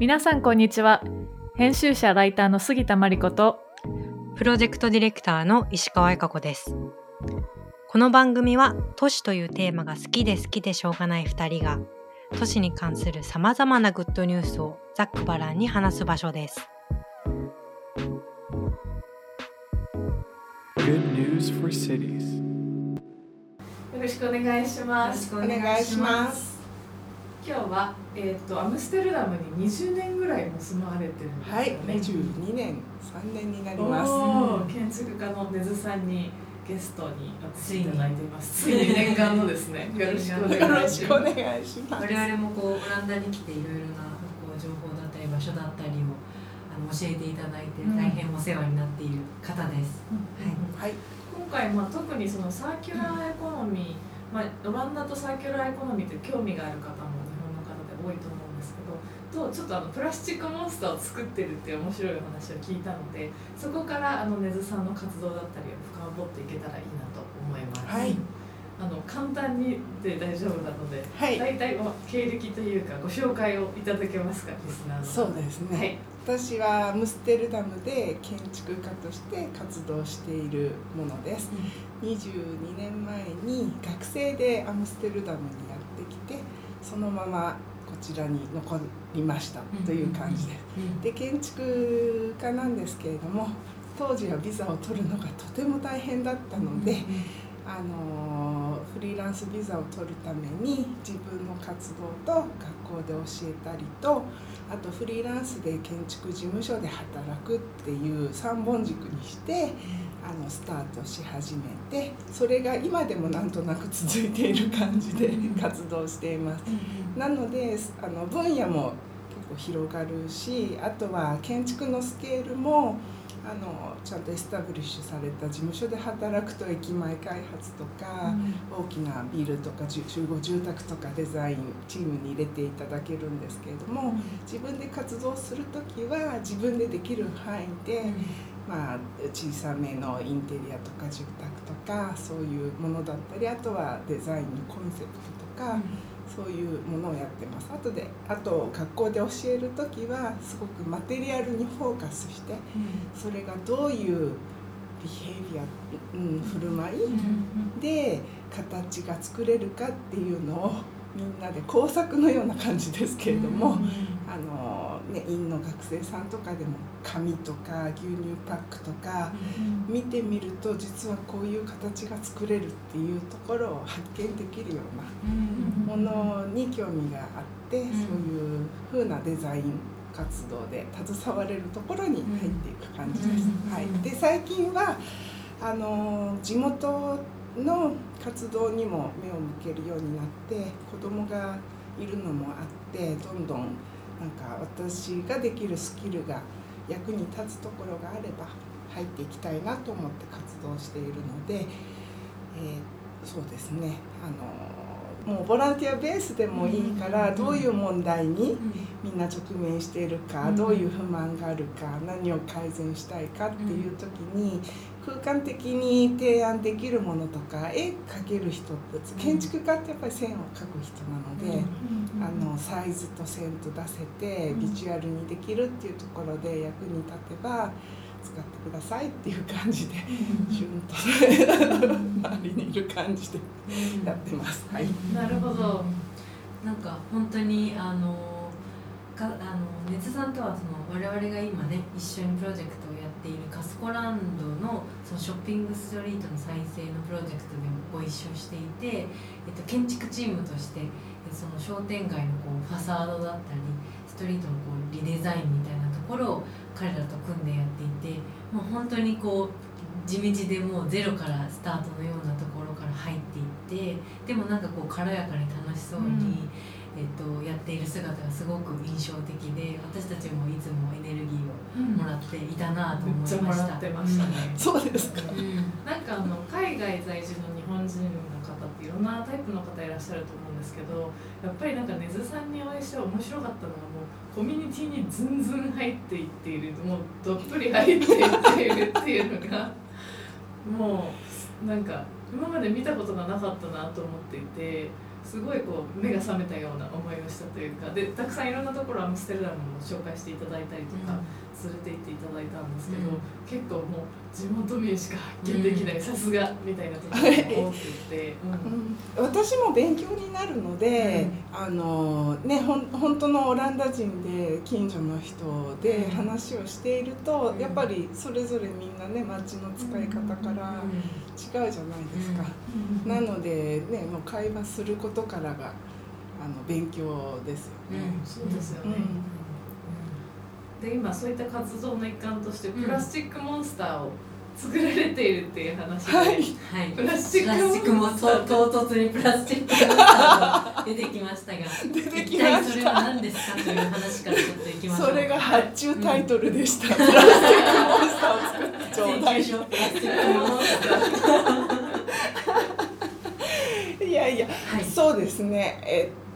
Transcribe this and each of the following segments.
皆さんこんにちは編集者ライターの杉田真理子とプロジェクトディレクターの石川恵香子ですこの番組は都市というテーマが好きで好きでしょうがない2人が都市に関するさまざまなグッドニュースをざっくばらんに話す場所です Good news for cities. よろしくお願いしますお願いします。今日は、えー、とアムステルダムに20年ぐらいも住まわれてるんですよはい、ね、二十二年、三年になります。建築家の根津さんにゲストに来ていただいています。ついに念願のですね。よろしくおよ願いします。ます。我々もこうオランダに来ていろいろなこう情報だったり場所だったりをあの教えていただいてうん。大変お世話になっている方です、はい、今回、まあ、特にそのサーキュラーエコノミー、まあ、オランダとサーキュラーエコノミーって興味がある方も多いと思うんですけどとちょっとあのプラスチックモンスターを作ってるっていう面白いお話を聞いたのでそこからあの根津さんの活動だったりを深掘っていけたらいいなと思います。はいあの簡単にで大丈夫なので、はい、大体まあ経歴というかご紹介をいただけますかリスナーのそうですね。はい私はアムステルダムで建築家として活動しているものです。22年前に学生でアムステルダムにやってきて、そのままこちらに残りましたという感じで。す。で建築家なんですけれども当時はビザを取るのがとても大変だったので、あのフリーランスビザを取るために自分の活動と学校で教えたりとあとフリーランスで建築事務所で働くっていう3本軸にしてあのスタートし始めてそれが今でもなんとなく続いている感じで活動しています。なのであの分野も結構広がるしあとは建築のスケールもあのちゃんとエスタブリッシュされた事務所で働くと駅前開発とか、大きなビルとか集合住宅とかデザインチームに入れていただけるんですけれども自分で活動する時は自分でできる範囲で、まあ、小さめのインテリアとか住宅とかそういうものだったりあとはデザインのコンセプトとか。そういうものをやってます。あとで、あと学校で教える時はすごくマテリアルにフォーカスして、それがどういうビヘイビア、うん、振る舞いで形が作れるかっていうのをみんなで工作のような感じですけれども、あのね院の学生さんとかでも紙とか牛乳パックとか見てみると実はこういう形が作れるっていうところを発見できるようなものに興味があって、そういう風なデザイン活動で携われるところに入っていく感じです。はい、で最近はあの地元の活動にも目を向けるようになって子供がいるのもあってどんどんなんか私ができるスキルが役に立つところがあれば入っていきたいなと思って活動しているので、えーそうですね。あのもうボランティアベースでもいいからどういう問題にみんな直面しているかどういう不満があるか何を改善したいかっていう時に空間的に提案できるものとか絵描ける人って建築家ってやっぱり線を描く人なので。あのサイズと線と出せてビジュアルにできるっていうところで役に立てば使ってくださいっていう感じでシュンと周りにいる感じでやってます。はい、なるほど。なんか本当にあのかあの熱さんとはその我々が今ね一緒にプロジェクトをやっているカスコランドのそのショッピングストリートの再生のプロジェクトでもご一緒していて、えっと、建築チームとしてえその商店街のこうファサードだったりストリートのこうリデザインみたいなところを彼らと組んでやってもう本当にこう地道でもうゼロからスタートのようなところから入っていってでもなんかこう軽やかに楽しそうに、えっと、やっている姿がすごく印象的で私たちもいつもエネルギーをもらっていたなと思いました。めっちゃもらってましたね。そうですか。うん。なんかあの海外在住の日本人いろんなタイプの方いらっしゃると思うんですけどやっぱりなんか根津さんにお会いして面白かったのがもうコミュニティにずんずん入っていっているもうどっぷり入っていっているっていうのが もうなんか今まで見たことがなかったなと思っていてすごいこう目が覚めたような思いをしたというかでたくさんいろんなところアムステルダムも紹介していただいたりとか、連れて行っていただいたんですけど、うん。結構もう地元民しか発見できないさすがみたいなところが多くて、うん。うん。私も勉強になるので、あのねほん本当のオランダ人で近所の人で話をしていると、うん。やっぱりそれぞれみんなね街の使い方から違うじゃないですか、なのでねもう会話することからがあの勉強ですよね、そうですよね、うんで今そういった活動の一環としてうん。プラスチックモンスターを作られているっていう話で、はい。はい。プラスチックもックモンスター。唐突にプラスチックモンスターが出てきましたが出てき一ました。体それは何ですかという話からちょっといきましょう。それが発注タイトルでした、プラスチックモンスター。を作ってちょうだい請求書プラスチックモンスターいやいやはい。そうですね。えっ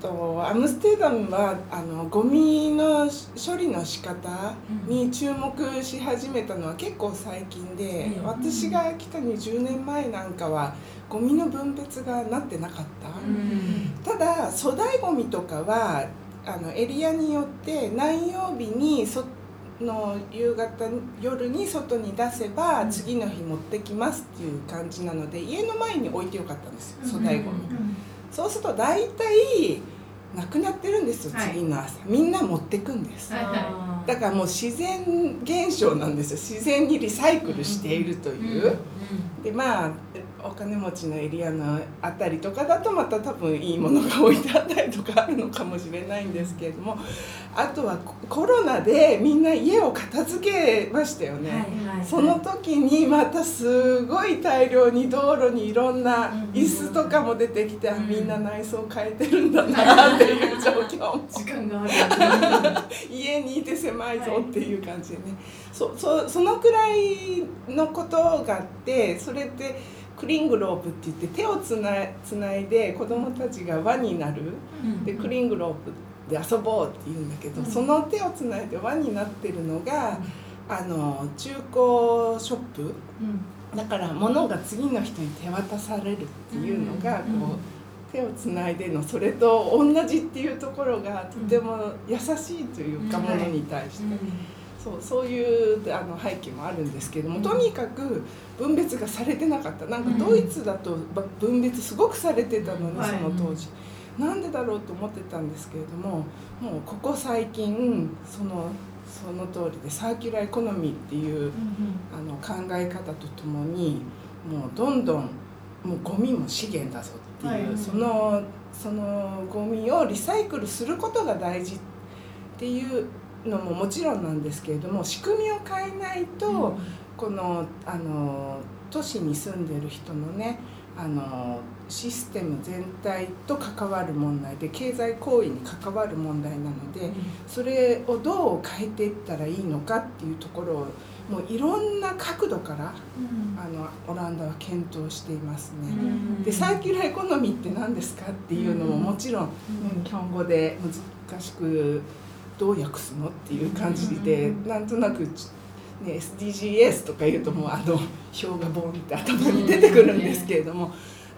とアムステルダムはあのゴミの処理の仕方に注目し始めたのは結構最近で、うん私が来た20年前なんかはゴミの分別がなってなかった、うんただ粗大ゴミとかはあのエリアによって何曜日にその夕方夜に外に出せばうん。次の日持ってきますっていう感じなので家の前に置いてよかったんですよ粗大ゴミ、うんそうすると大体なくなってるんですよ、はい。次の朝。みんな持ってくんです、はいだからもう自然現象なんですよ。自然にリサイクルしているという、でまあお金持ちのエリアのあたりとかだとまた多分いいものが置いてあったりとかあるのかもしれないんですけれどもあとはココロナでみんな家を片付けましたよね、はいはいはい。その時にまたすごい大量に道路にいろんな椅子とかも出てきて、あうん。みんな内装変えてるんだなっていう状況も。時間がある。家にいて狭いぞっていう感じでね、そそそのくらいのことがあってそれってクリングロープって言って手をつないつないで子供たちが輪になる。うん。でクリングロープで遊ぼうって言うんだけど、うん。その手をつないで輪になってるのが、あの中古ショップ。うん。だから物が次の人に手渡されるっていうのがこう手をつないでのそれと同じっていうところがとても優しいというかうん。ものに対して。うんそうそういうあの背景もあるんですけどもうん。とにかく分別がされてなかった。なんかうん。ドイツだとば分別すごくされてたのにはい。その当時。なんでだろうと思ってたんですけれどももうここ最近そのその通りでサーキュラーエコノミーっていうあの考え方とともにもうどんどんもうゴミも資源だぞっていう、はい。そのそのゴミをリサイクルすることが大事っていうのももちろんなんですけれども仕組みを変えないと、このあの都市に住んでる人のねあのシステム全体と関わる問題で経済行為に関わる問題なのでそれをどう変えていったらいいのかっていうところをもういろんな角度からあのオランダは検討していますね。うん。でサーキュラーエコノミーって何ですかっていうのもうんもちろん、ね日本語で難しくどう訳すのっていう感じで、うんなんとなく、ね、SDGs とか言うともうあの表がボンって頭に出てくるんですけれども。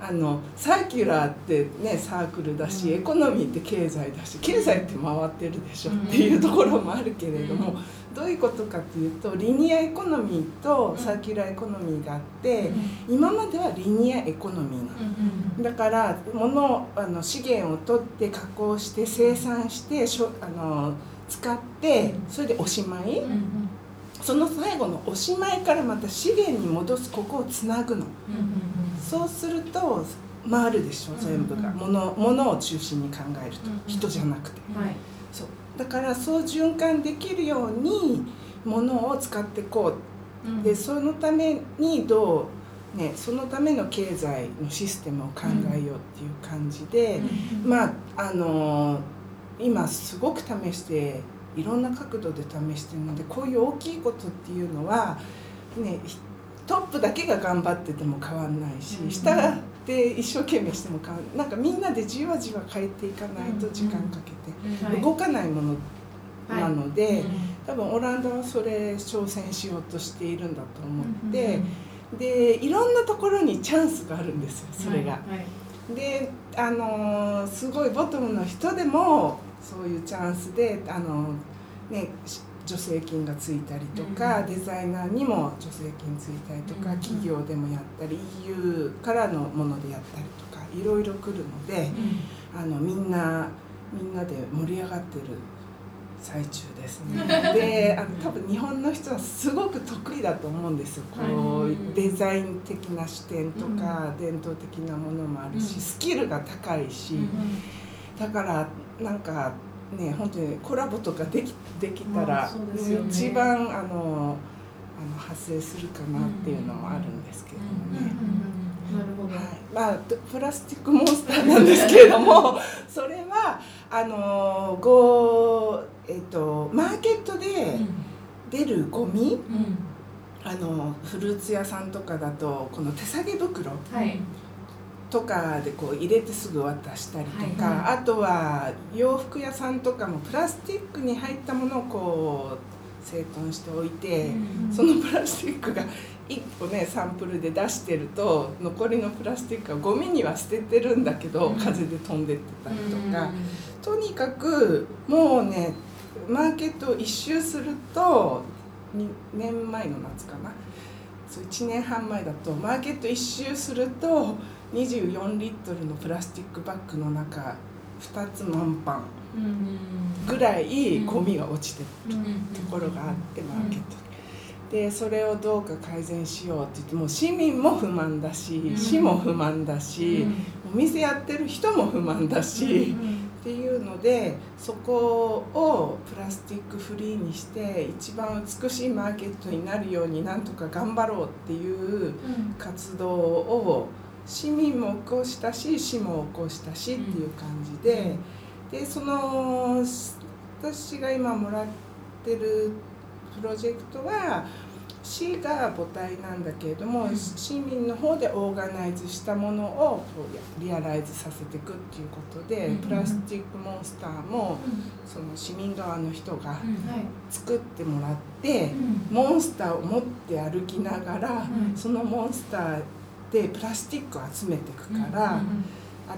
あのサーキュラーってねサークルだし、うんエコノミーって経済だし経済って回ってるでしょっていうところもあるけれども、どういうことかっていうとリニアエコノミーとサーキュラーエコノミーがあって、今まではリニアエコノミーなの。だから物あの資源を取って加工して生産してしょあの使ってそれでおしまい。その最後のおしまいからまた資源に戻すここをつなぐの。そうすると回るでしょ全部が。うん物物を中心に考えると。うん人じゃなくて。はい。そう。だからそう循環できるように物を使っていこう。でそのためにどうねそのための経済のシステムを考えようっていう感じで、まああの今すごく試していろんな角度で試してるのでこういう大きいことっていうのはねひトップだけが頑張ってても変わんないし、うん下で一生懸命しても変わんなんかみんなでじわじわ変えていかないと時間かけて、はい動かないものなので。うん多分オランダはそれ挑戦しようとしているんだと思って、でいろんなところにチャンスがあるんですよそれが。はい。であのすごいボトムの人でもそういうチャンスであのねし助成金がついたりとか、うんデザイナーにも助成金ついたりとか、うん企業でもやったり EU からのものでやったりとかいろいろ来るのであのみんなみんなで盛り上がってる最中ですね。であの多分日本の人はすごく得意だと思うんですよ。こうデザイン的な視点とか、伝統的なものもあるし、うん。スキルが高いし、うん。だからなんかね本当にコラボとかできできたまら、ね。一番あのあの発生するかなっていうのもあるんですけどもね。なるほど、はい、まあププラスチックモンスターなんですけれどもそれはあのごえっとマーケットで出るゴミあのフルーツ屋さんとかだとこの手提げ袋はいとかでこう入れてすぐ渡したりとか、はいあとは洋服屋さんとかもプラスチックに入ったものをこう整頓しておいて、そのプラスチックが1個ねサンプルで出してると残りのプラスチックはゴミには捨ててるんだけど、うん。風で飛んでってたりとか、とにかくもうねマーケットを一周すると2年前の夏かな。そう1年半前だとマーケット一周すると24リットルのプラスチックバッグの中2つ満帆うん。ぐらいゴミが落ちてるうんところがあってマーケットに。でそれをどうか改善しようって言ってもう市民も不満だしん。市も不満だし、お店やってる人も不満だし、っていうのでそこをプラスチックフリーにして一番美しいマーケットになるようになんとか頑張ろうっていう活動を市民も起こしたし市も起こしたしっていう感じで、でその私が今もらってるプロジェクトは市が母体なんだけれども、うん。市民の方でオーガナイズしたものをこうリアライズさせていくっていうことで、うん。プラスチックモンスターもその市民側の人がはい作ってもらって、モンスターを持って歩きながら、うん。そのモンスターでプラスチックを集めていくから、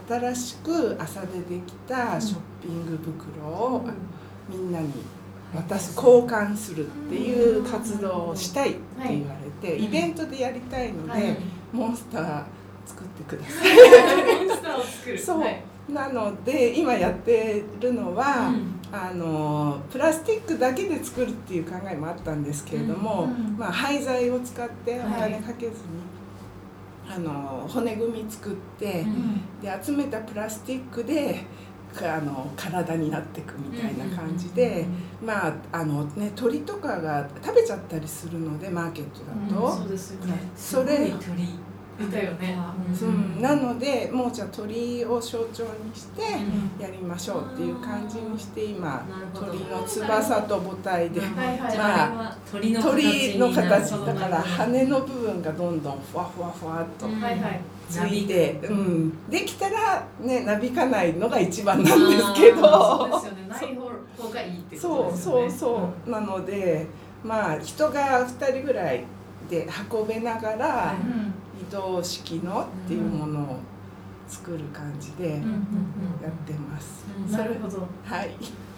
新しく朝でできたショッピング袋をみんなに渡す交換するっていう活動をしたいって言われて、はいイベントでやりたいので、はい。モンスター作ってください。モンスターを作る。そう。はい。なので今やってるのは、あのプラスチックだけで作るっていう考えもあったんですけれども、うんまあ、廃材を使っておはい。金かけずに、あの骨組み作って、うん。で集めたプラスチックでかあの体になっていくみたいな感じで、まああのね鳥とかが食べちゃったりするのでマーケットだと。そうですよね。それ鳥いたよね。うん、なのでもうじゃあ鳥を象徴にしてうん。やりましょうっていう感じにして今鳥の翼と母体ではいはいじゃあ鳥の形だから羽の部分がどんどんふわふわふわっとうん。はいはい。ついて、うん、できたらねなびかないのが一番なんですけそうどですよね。ない方がいいってこそうとですよね。そうそうなのでまあ人が2人ぐらいで運べながら移動式のっていうものを作る感じでやってます。なるほど。はい。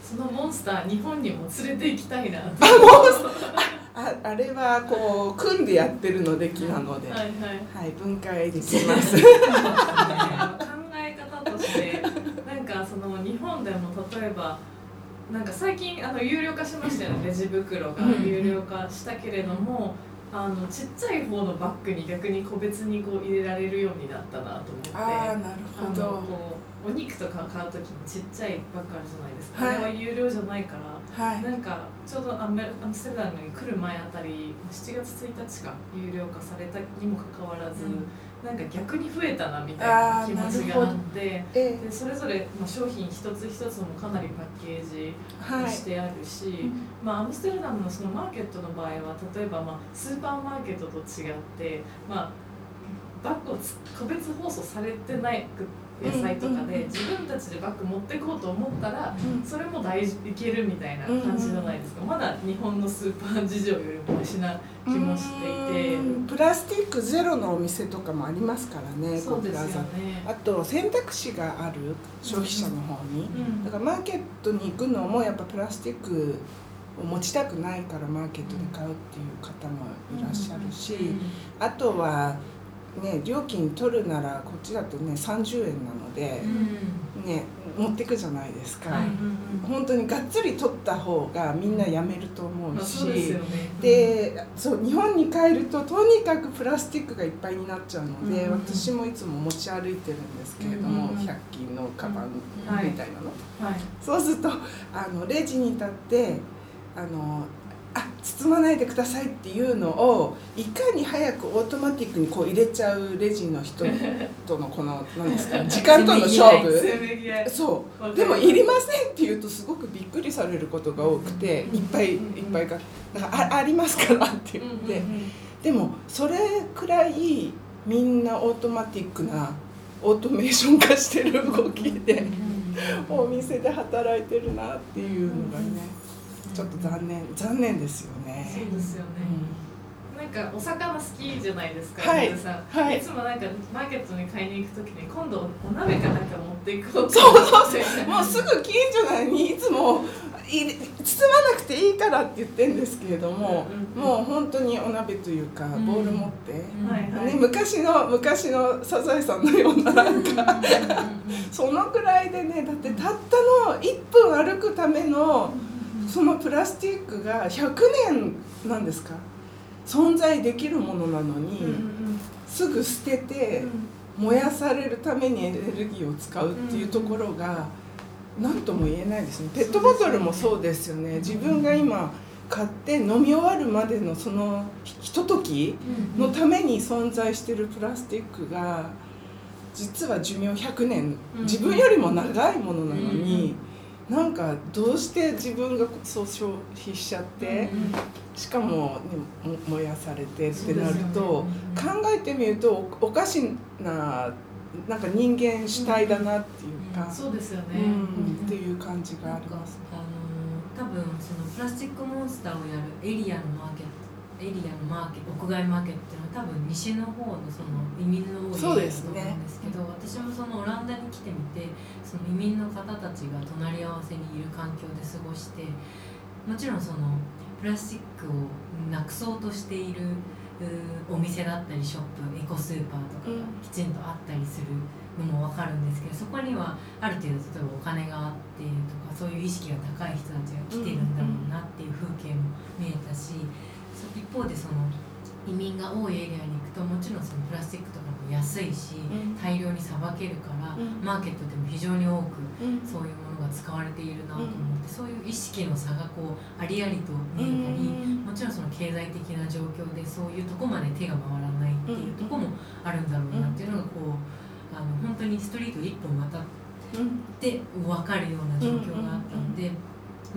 そのモンスター日本にも連れて行きたいなってああれはこう組んでやってるので木なので、ははい。はいい、分解できます。考え方としてなんかその日本でも例えばなんか最近あの有料化しましたよね。レジ袋がうん有料化したけれども、あのちっちゃい方のバッグに逆に個別にこう入れられるようになったなと思ってああなるほど。こうお肉とか買う時にちっちゃいバッグあるじゃないですか、はいあれは有料じゃないから。はいなんかちょうどアメアムステルダムに来る前あたり7月1日か有料化されたにもかかわらず、なんか逆に増えたなみたいな気持ちがあってえでそれぞれ、まあ、商品一つ一つもかなりパッケージはいしてあるし、まあ、アムステルダムのそのマーケットの場合は例えば、まあ、スーパーマーケットと違って、まあ、バッグをつ個別包装されてないくっ野菜とかで自分たちでバッグ持っていこうと思ったらそれも大事いけるみたいな感じじゃないですか。まだ日本のスーパー事情よりもマシな気もしていて。うん。プラスチックゼロのお店とかもありますからねエそうですよね。あと選択肢がある消費者の方に。うん。だからマーケットに行くのもやっぱプラスチックを持ちたくないからマーケットで買うっていう方もいらっしゃるしあとはね料金取るならこっちだとね30円なのでね持ってくじゃないですか、はい。本当にがっつり取った方がみんなやめると思まあうし、でそう日本に帰るととにかくプラスチックがいっぱいになっちゃうので、うん私もいつも持ち歩いてるんですけれども、うん100均のカバンはい。みたいなの、はい。そうするとあのレジに立ってあのあ包まないでくださいっていうのをいかに早くオートマティックにこう入れちゃうレジの人とのこの 何ですか時間との勝負。そう。でもいりませんって言うとすごくびっくりされることが多くていっぱいいっぱいからあありますからって言って。でもそれくらいみんなオートマティックなオートメーション化してる動きでお店で働いてるなっていうのがねちょっと残念残念ですよね。そうですよね、なんかお魚好きじゃないですか、はい。皆さん、はい。いつもなんかマーケットに買いに行くときに今度お鍋かなんか持っていこうとそうそう思ってもうすぐ近所なのにいつもい包まなくていいからって言ってるんですけれども、うんもう本当にお鍋というかん。ボウル持って、はいはい。ね、昔の昔のサザエさんのようななんかそのくらいでねだってたったの1分歩くためのそのプラスチックが100年なんですか？存在できるものなのに、うんうんすぐ捨てて燃やされるためにエネルギーを使うっていうところが何とも言えないですね。ペットボトルもそうですよね。自分が今買って飲み終わるまでのそのひとときのために存在してるプラスチックが実は寿命100年。うん。自分よりも長いものなのになんかどうして自分がそう消費しちゃってしかも、ね、も燃やされてってなると、考えてみるとおおかしななんか人間主体だなっていうか、そうですよね、うんっていう感じがあります。あの多分そのプラスチックモンスターをやるエリアのマーケットエリアのマーケット屋外マーケットっていうのは多分西の方のその移民の多いそうエリアだとですね思うんですけど私もそのオランダに来てみてその移民の方たちが隣り合わせにいる環境で過ごしてもちろんそのプラスチックをなくそうとしているお店だったりショップエコスーパーとかがきちんとあったりするのも分かるんですけどそこにはある程度例えばお金があってとかそういう意識が高い人たちが来てるんだろうなっていう風景も見えたし一方でその移民が多いエリアに行くともちろんそのプラスチックとかも安いしうん。大量にさばけるからうん。マーケットでも非常に多くうん。そういうものが使われているなと思ってそういう意識の差がこうありありと見えたりもちろんその経済的な状況でそういうとこまで手が回らないっていうとこもあるんだろうなっていうのがこうあの本当にストリート一本渡って分かるような状況があったので、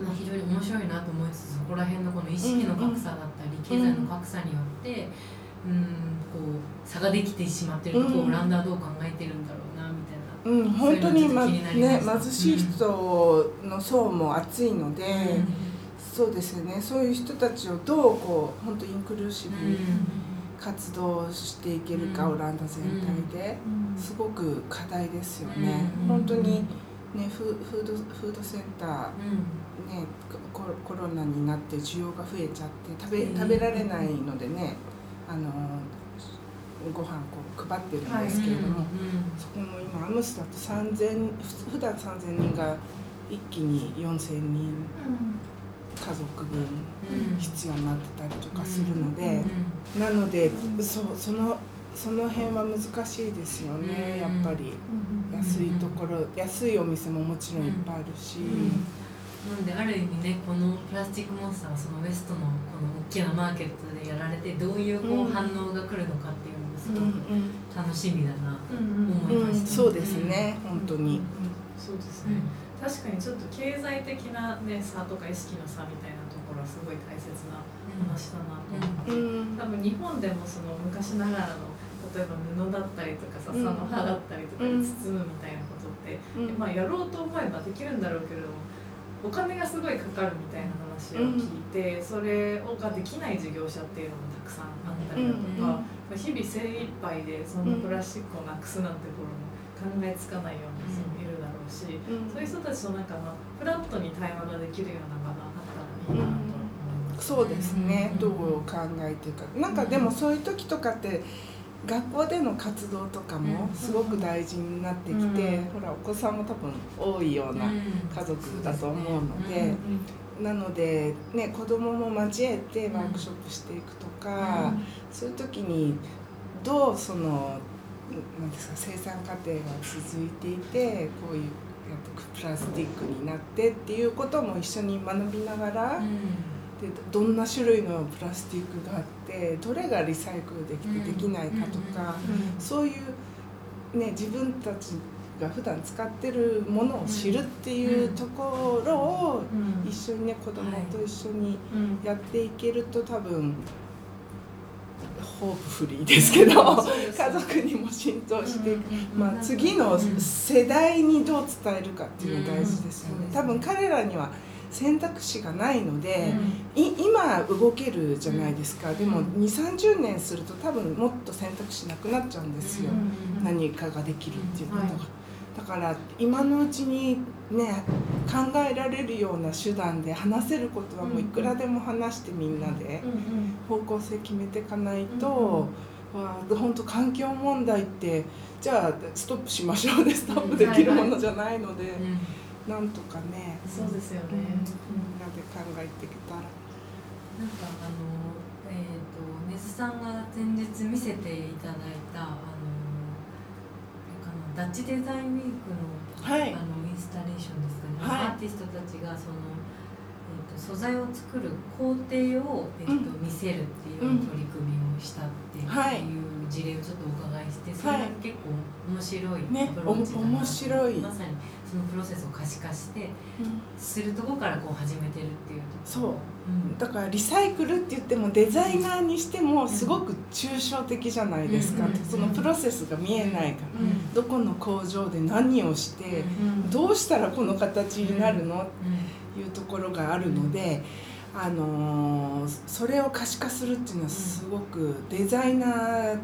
まあ、非常に面白いなと思いつつそこら辺のこの意識の格差だったり経済の格差によってうんこう差ができてしまってるとこをオランダはどう考えてるんだろうなみたいな。うん、本当に、まました。貧しい人の層も厚いので、そうですよね。そういう人たちをどうこう本当インクルーシブに活動していけるか、うん。オランダ全体で、すごく課題ですよね、うん。本当にねフフードフードセンターうんねココロナになって需要が増えちゃって食べうん。食べられないのでねあのご飯こう配ってるんですけれども、そこも今アムスだと3000ふ普段3000人が一気に4000人家族分必要になってたりとかするので、なのでそうそのその辺は難しいですよね、うんやっぱり。安いところ安いお店ももちろんいっぱいあるし、なのである意味ねこのプラスチックモンスターはそのウエストのこの大きなマーケットでやられてどういうこう反応が来るのかっていうのもすごくうん楽しみだなと思いました、そうですね、本当に、そうですね、確かにちょっと経済的な、ね、差とか意識の差みたいなところはすごい大切な話だなと思って、うん多分日本でもその昔ながらの例えば布だったりとか笹の葉だったりとかでうん包むみたいなことって、うん。まあ、やろうと思えばできるんだろうけれどもお金がすごいかかるみたいな話を聞いて、それをができない事業者っていうのもたくさんあったりだとか、うんまあ、日々精一杯でそのプラスチックをなくすなんて頃も考えつかないような人もいるだろうし、うん。そういう人たちとなんかまあフラットに対話ができるような場があったらいいなと。そうですね、うん。どう考えてるか。なんかでもそういう時とかって学校での活動とかもすごく大事になってきて、うん。ほらお子さんも多分多いような家族だと思うので,、うんなので、ね、子供も交えてワークショップしていくとか、そういう時にどうそのなんですか生産過程が続いていてこういうプラスチックになってっていうことも一緒に学びながら。でどんな種類のプラスチックがあってどれがリサイクルできてできないかとか、そういう、ね、自分たちが普段使ってるものを知るっていうところをうん。一緒にね子供と一緒にうんやっていけると多分ホープフリーですけど家族にも浸透してまあ、次の世代にどう伝えるかっていうのが大事ですよね。うん。多分彼らには選択肢がないので、うん。い今動けるじゃないですか、でもうん2 3 0年すると多分もっと選択肢なくなっちゃうんですよ、うん何かができるっていうことが、はい。だから今のうちにね考えられるような手段で話せることはもういくらでも話してみんなでうんうん。方向性決めていかないと、わあ本当環境問題ってじゃあストップしましょうでストップできるものじゃないので、なんとかね、そうですよね。みんなで考えていけたら。なんかあのえっ、と根津さんが前日見せていただいたあのあのダッチデザインウィークのはい。あのインスタレーションですかね、はい。アーティストたちがその、えー、と素材を作る工程を、えーとうん。見せるっていう取り組みをしたっていう,、はい事例をちょっとお伺いしてそれが結構面白いね面白い。まさにそのプロセスを可視化してするところからこう始めてるっていうそう。うん。だからリサイクルって言ってもデザイナーにしてもすごく抽象的じゃないですか、うん。そのプロセスが見えないから、うん。どこの工場で何をして、うん。どうしたらこの形になるの？っうん。ていうところがあるので、あのーそれを可視化するっていうのはすごくデザイナー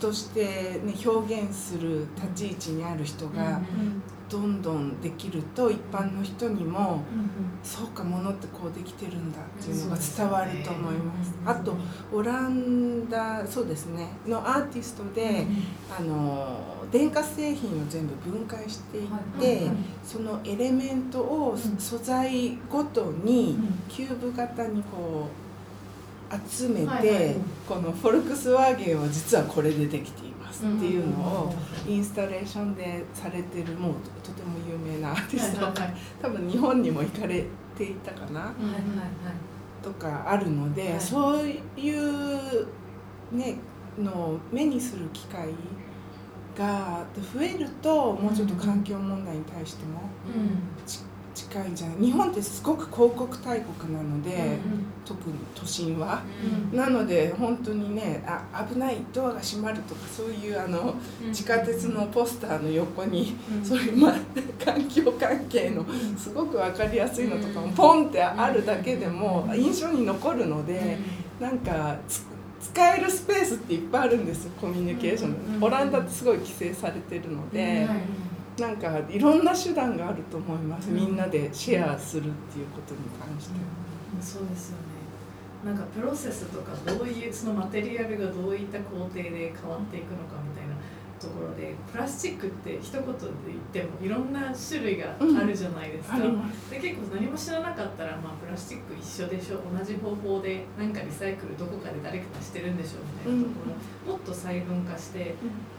として、ね、表現する立ち位置にある人がうんどんどんできると一般の人にもうんそうかものってこうできてるんだっていうのが伝わると思います。うんあとオランダそうですねのアーティストで、あの電化製品を全部分解していって、はい。そのエレメントをうん。素材ごとにうん。キューブ型にこう集めて、このフォルクスワーゲンは実はこれでできていますっていうのをうんインスタレーションでされてるもうとても有名なアーティスト多分日本にも行かれていたかなとかあるので、はい。そういうねのを目にする機会が増えるともうちょっと環境問題に対しても近いんじゃない？日本ってすごく広告大国なので、特に都心は。うん。なので本当にねあ危ないドアが閉まるとかそういうあの地下鉄のポスターの横にうん。そういうまあ環境関係のすごく分かりやすいのとかもポンってあるだけでも印象に残るのでなんかつ使えるスペースっていっぱいあるんですよコミュニケーショうんンオランダってすごい規制されてるのでうんなんかいろんな手段があると思います。みんなでシェアするっていうことに関して。そうですよね。なんかプロセスとかどういうそのマテリアルがどういった工程で変わっていくのかみたいなところでプラスチックって一言で言ってもいろんな種類があるじゃないですか、ありますで結構何も知らなかったら、まあ、プラスチック一緒でしょ。同じ方法でなんかリサイクルどこかで誰かがしてるんでしょみたいなところをもっと細分化して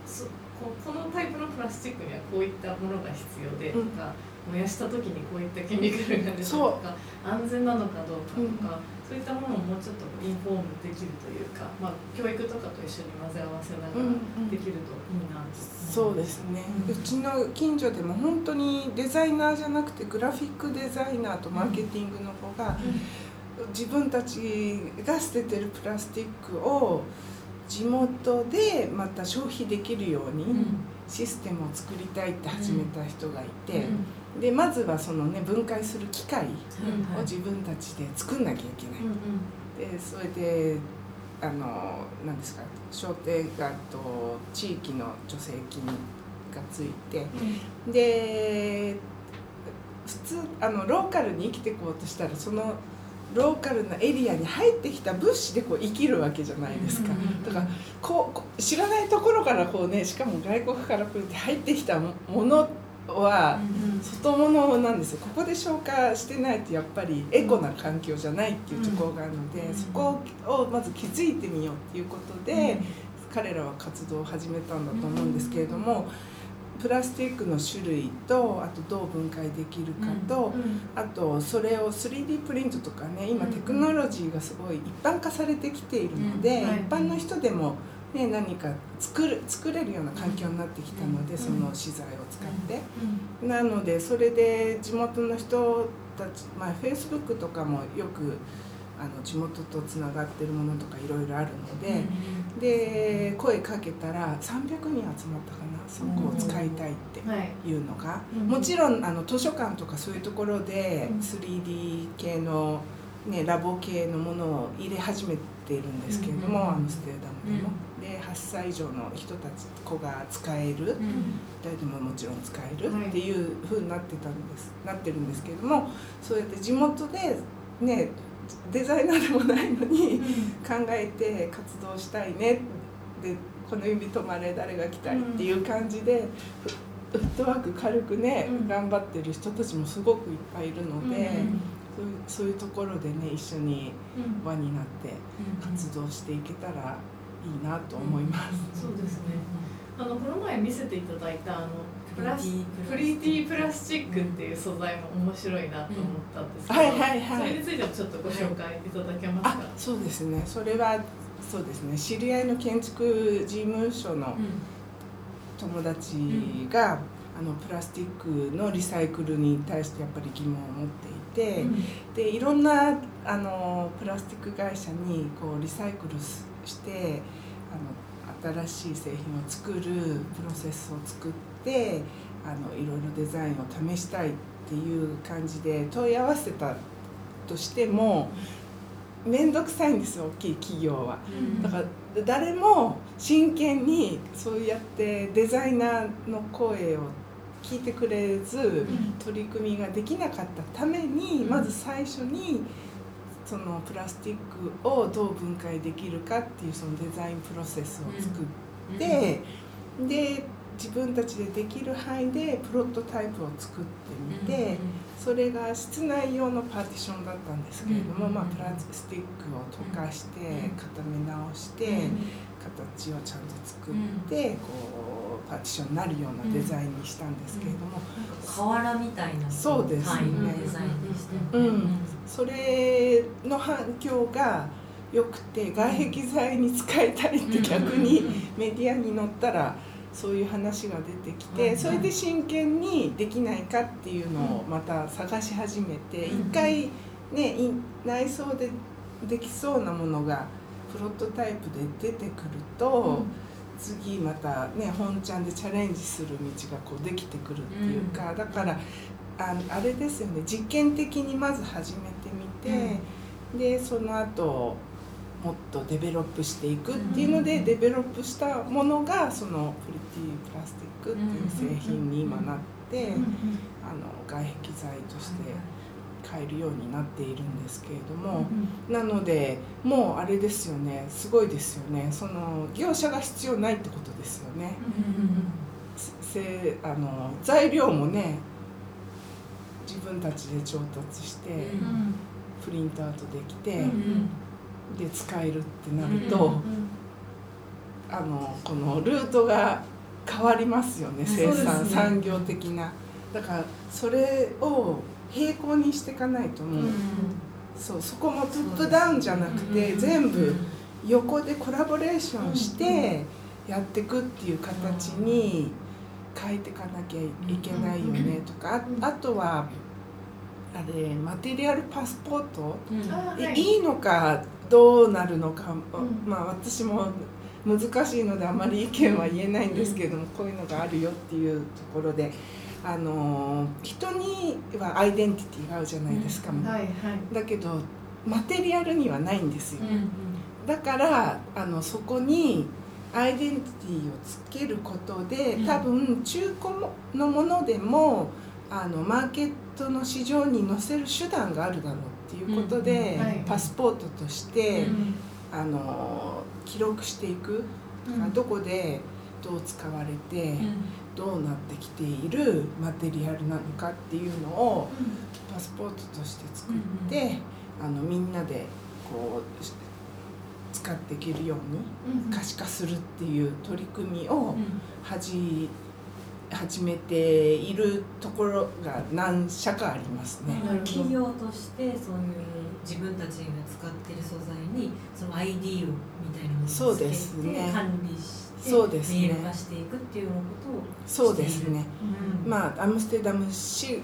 そここのタイプのプラスチックにはこういったものが必要でとか、燃やした時にこういったケミカルが出たとか安全なのかどうかとか、そういったものをもうちょっとインフォームできるというか、まあ、教育とかと一緒に混ぜ合わせながうんらできるといいなとそうですね、うちの近所でも本当にデザイナーじゃなくてグラフィックデザイナーとマーケティングの子が自分たちが捨ててるプラスチックを地元でまた消費できるようにうん。システムを作りたいって始めた人がいて、うん。でまずはそのね分解する機械はいを自分たちで作んなきゃいけない。でそれであの何ですか商店街と地域の助成金がついてで普通あのローカルに生きていこうとしたらそのローカルなエリアに入ってきた物資でこう生きるわけじゃないですか。だからこう知らないところからこうねしかも外国から来るって入ってきたものは外物なんですよ。ここで消化してないとやっぱりエコな環境じゃないっていうところがあるので、うん。そこをまず気づいてみようっていうことで、彼らは活動を始めたんだと思うんですけれども、プラスチックの種類とあとどう分解できるかと、あとそれを 3D プリントとかね今うんテクノロジーがすごい一般化されてきているので、うんはい一般の人でも、ね、何か作る作れるような環境になってきたので、うんその資材を使って。なのでそれで地元の人たちまあ Facebook とかもよくあの地元とつながってるものとかいろいろあるので、で声かけたら300人集まったかなそこを使いたいってはい。いうのが、うんもちろんあの図書館とかそういうところでうん。3D 系の、ね、ラボ系のものを入れ始めているんですけれども、うんアムステルダムでも。で8歳以上の人たち子が使える、誰でももちろん使えるはい。っていう風になってたんですなってるんですけれどもそうやって地元でねデザイナーでもないのに考えて活動したいね。でこの指止まれ誰が来たいっていう感じで、フフットワーク軽くね、うん。頑張ってる人たちもすごくいっぱいいるので、うん。そういうそういうところでね一緒に輪になって活動していけたらいいなと思います。そうですね。あのこの前見せていただいたあのプラスププリティプラスチックっていう素材も面白いなと思ったんですけど、はいはいはい。それについてもちょっとご紹介いただけますか、あそうですね。それはそうですね。知り合いの建築事務所の友達が、あのプラスチックのリサイクルに対してやっぱり疑問を持っていて、でいろんなあのプラスチック会社にこうリサイクルすしてあの新しい製品を作るプロセスを作ってあのいろいろデザインを試したいっていう感じで問い合わせたとしても面倒くさいんですよ大きい企業は。だから誰も真剣にそうやってデザイナーの声を聞いてくれず取り組みができなかったためにうん。まず最初にそのプラスチックをどう分解できるかっていうそのデザインプロセスを作ってで自分たちでできる範囲でプロトタイプを作ってみてそれが室内用のパーティションだったんですけれども、うんまあ、プラスチックを溶かしてうん。固め直して形をちゃんと作ってこうパーティションになるようなデザインにしたんですけれども。瓦みたいなそうですね。デザインでしたうん。それの反響が良くて外壁材に使いたいって逆にメディアに載ったらそういう話が出てきてそれで真剣にできないかっていうのをまた探し始めて一うん。回ねい内装でできそうなものがプロトタイプで出てくると次またね本ちゃんでチャレンジする道がこうできてくるっていうかだからああれですよね実験的にまず始めてみて。でその後もっと develop していくっていうので、うん。 develop したものがその Pretty Plastic っていう製品に今なって、あの外壁材として買えるようになっているんですけれども、なのでもうあれですよねすごいですよね。その業者が必要ないってことですよね。せあの材料もね自分たちで調達して、うんプリントアウトできて、うんで使えるってなると、うんあのこのルートが変わりますよね生産、ね。産業的な。だからそれを並行にしていかないともう、そうそこもトップダウンじゃなくて、うん全部横でコラボレーションしてやっていくっていう形に変えていかなきゃいけないよねとかああとはあれマテリアルパスポート？うん。いいのかどうなるのか、ん。まあ私も難しいのであまり意見は言えないんですけれども、こういうのがあるよっていうところで。あの人にはアイデンティティがあるじゃないですか、はいはい。だけどマテリアルにはないんですよ、うんうん。だからあのそこにアイデンティティをつけることでうん。多分中古のものでもあのマーケットの市場に載せる手段があるだろうっていうことで、パスポートとして、うん。あの記録していく、うん。どこでどう使われて、どうなってきているマテリアルなのかっていうのをパスポートとして作って、あのみんなでこうし使っていけるようにうん可視化するっていう取り組みをうん始始めているところが何社かありますね。企業としてそういう自分たちが使ってる素材にその ID をみたいなのをそうつけてですね。管理してそうですね。メール化していくっていうことをそうですね。うん。まあアムステルダム市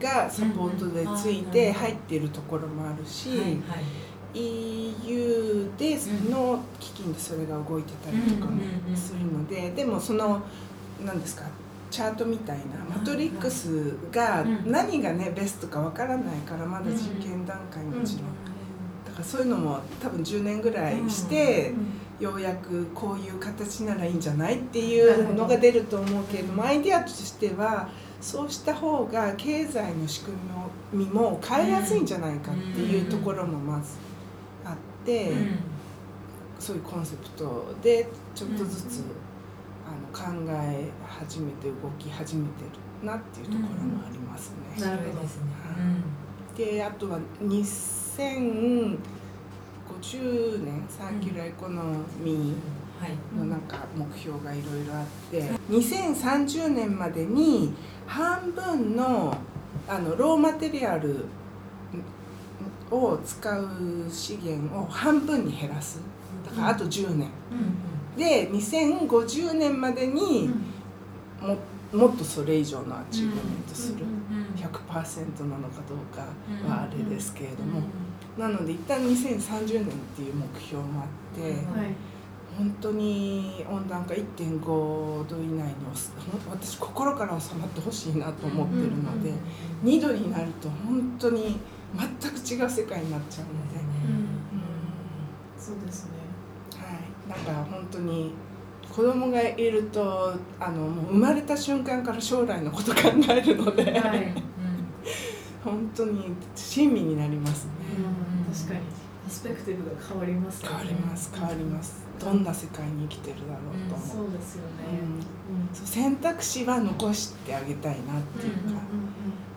がサポートでついて入っているところもあるし、EU での基金でそれが動いてたりとかもするので、でもその何ですかチャートみたいなマトリックスがうん。何がねベストかわからないからまだ実験段階もちろん。だからそういうのも多分10年ぐらいしてようやくこういう形ならいいんじゃないっていうのが出ると思うけれどもアイデアとしてはそうした方が経済の仕組みも変えやすいんじゃないかっていうところもまずあってうん。そういうコンセプトでちょっとずつあの考え始めて動き始めてるなっていうところもありますね。なるほどですね。であとは2050年サーキュラーエコノミーはいのなんか目標がいろいろあって2030年までに半分のあの raw material を使う資源を半分に減らす。だからあと10年で2050年までにももっとそれ以上のアチーブメントする。100%なのかどうかはあれですけれども。なので一旦2030年っていう目標もあって。はい。本当に温暖化1.5度以内に私心から収まってほしいなと思ってるので、2度になると本当に全く違う世界になっちゃうので、そうですね当に子供がいるとあのもう生まれた瞬間から将来のこと考えるので、はい 本当に親身になりますね。うん確かに。パスペクティブが変わりますね。変わります変わります。どんな世界に生きてるだろうと思う、そうですよね。うん。そう選択肢は残してあげたいなっていうか、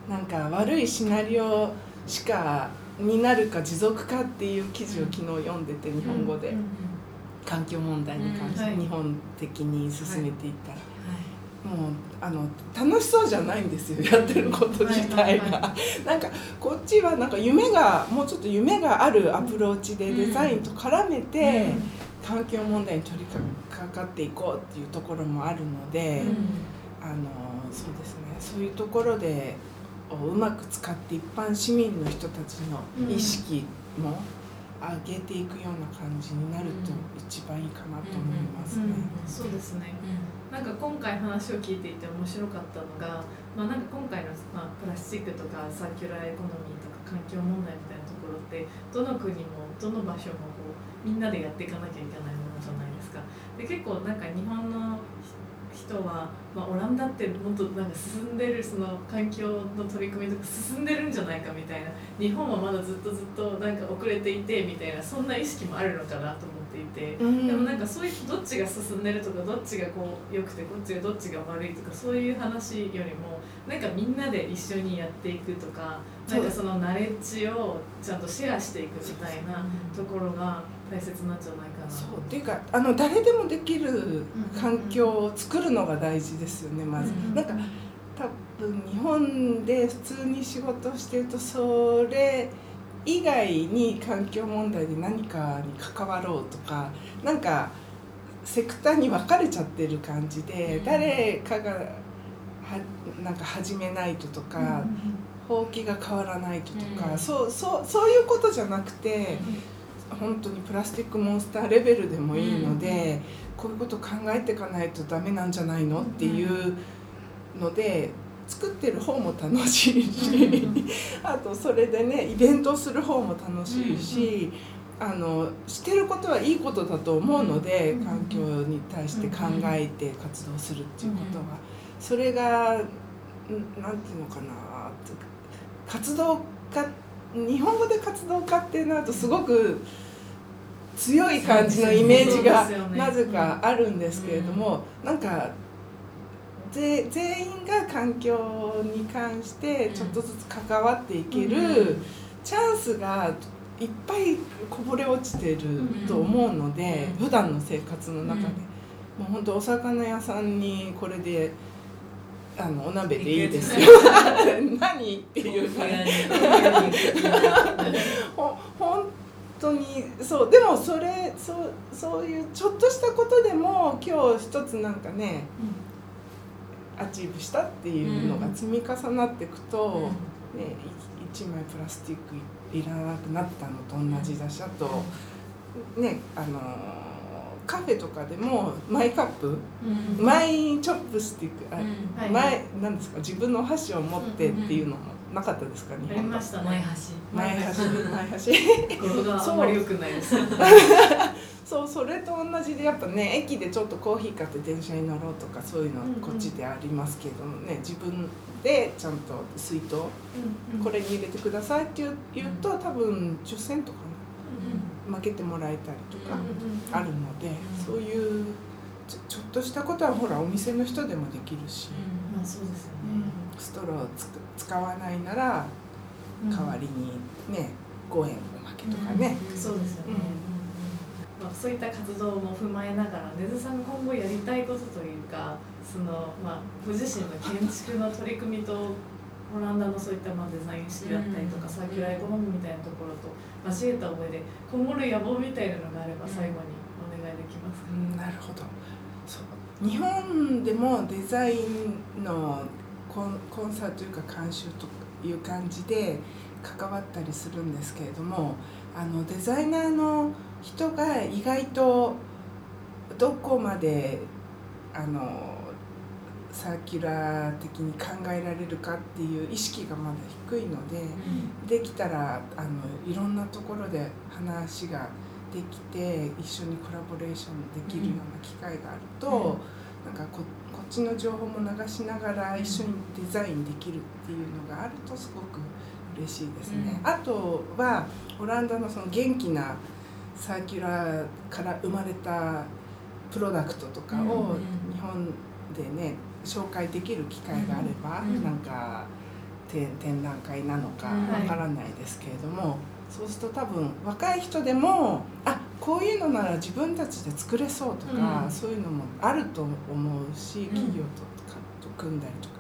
なんか悪いシナリオしかになるか持続かっていう記事を昨日読んでて日本語で環境問題に関してうんはい。日本的に進めていったら、もうあの楽しそうじゃないんですよやってること自体はいはいが。なんかこっちはなんか夢がもうちょっと夢があるアプローチでデザインと絡めて環境問題に取りかかっていこうっていうところもあるので。あのそうですね。そういうところでをうまく使って一般市民の人たちの意識も上げていくような感じになると一番いいかなと思いますね。そうですねなんか今回話を聞いていて面白かったのが、まあ、なんか今回の、まあ、プラスチックとかサーキュラーエコノミーとか環境問題みたいなところってどの国もどの場所もこうみんなでやっていかなきゃいけないものじゃないですか。で結構なんか日本の人は、まあ、オランダってもっとなんか進んでるその環境の取り組みとか進んでるんじゃないかみたいな日本はまだずっとずっとなんか遅れていてみたいなそんな意識もあるのかなと思っていて。うんでもなんかそういうどっちが進んでるとかどっちがこう良くてこっちがどっちが悪いとかそういう話よりもなんかみんなで一緒にやっていくとかなんかそのナレッジをちゃんとシェアしていくみたいなところが大切なんじゃないかなそうっていうかあの誰でもできる環境を作るのが大事ですよねまず。うんなんか多分日本で普通に仕事をしてるとそれ以外に環境問題で何かに関わろうとかなんかセクターに分かれちゃってる感じで、うん。誰かがはなんか始めないととか、ほうきが変わらないととか、うん。そうそうそういうことじゃなくて本当にプラスティックモンスターレベルでもいいので、こういうこと考えていかないとダメなんじゃないのっていうので作ってる方も楽しいし、あとそれでねイベントする方も楽しいし。あのしてることはいいことだと思うので、環境に対して考えて活動するっていうことは、それがんなんていうのかな活動家日本語で活動家ってなるとすごく強い感じのイメージがなぜかあるんですけれども、なんかぜ全員が環境に関してちょっとずつ関わっていけるチャンスがいっぱいこぼれ落ちてると思うので、普段の生活の中で、もう本当お魚屋さんにこれであのお鍋でいいですよ。何っていう。感じ ほ本当にそう。でもそれそうそういうちょっとしたことでも今日一つなんかね、 achieve したっていうのが積み重なっていくと、ね、1枚プラスチックいらなくなったのと同じだしあとねあのーカフェとかでも my cup my chopstick あはい。前なんですか自分のお箸を持ってっていうのもなかったですか日本ありましたね。マイ箸マイ箸。マイ箸。語呂があんまり良くないです。そうそれと同じでやっぱね駅でちょっとコーヒー買って電車に乗ろうとかそういうのうんうん。こっちでありますけどもね自分でちゃんと水筒これに入れてくださいって言う言うと多分10セントかな負けてもらえたりとかあるのでそういうちょっとしたことはほらお店の人でもできるしまあそうですよね。ストローをつく使わないなら代わりにね5円おまけとかね。そうですよね、まあ、そういった活動も踏まえながら根津さんが今後やりたいことというかその、まあ、ご自身の建築の取り組みとオランダのそういったまあデザイン式だったりとか、うん。サーキュラーエコノミーみたいなところと交えた上で今後の野望みたいなのがあれば最後にお願いできますか、うんなるほど。そう。日本でもデザインのコンコンサートというか監修という感じで関わったりするんですけれどもあのデザイナーの人が意外とどこまであのサーキュラー的に考えられるかっていう意識がまだ低いので。できたらあのいろんなところで話ができて一緒にコラボレーションできるような機会があると、なんかここっちの情報も流しながら一緒にデザインできるっていうのがあるとすごく嬉しいですね。うんあとはオランダのその元気なサーキュラーから生まれたプロダクトとかうんをうん日本でね紹介できる機会があれば、うん。なんか展展覧会なのかうん。わからないですけれども、そうすると多分若い人でもあこういうのなら自分たちで作れそうとか、うん。そういうのもあると思うし企業とかと組んだりとか。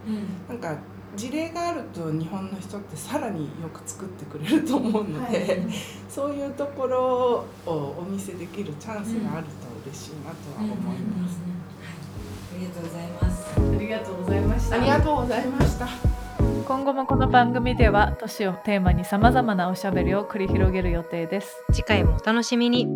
なんか事例があると日本の人ってさらによく作ってくれると思うので、はい。そういうところをお見せできるチャンスがあると嬉しいなとは思います。ありがとうございます。ありがとうございました。ありがとうございました。今後もこの番組では都市をテーマにさまざまなおしゃべりを繰り広げる予定です。次回もお楽しみに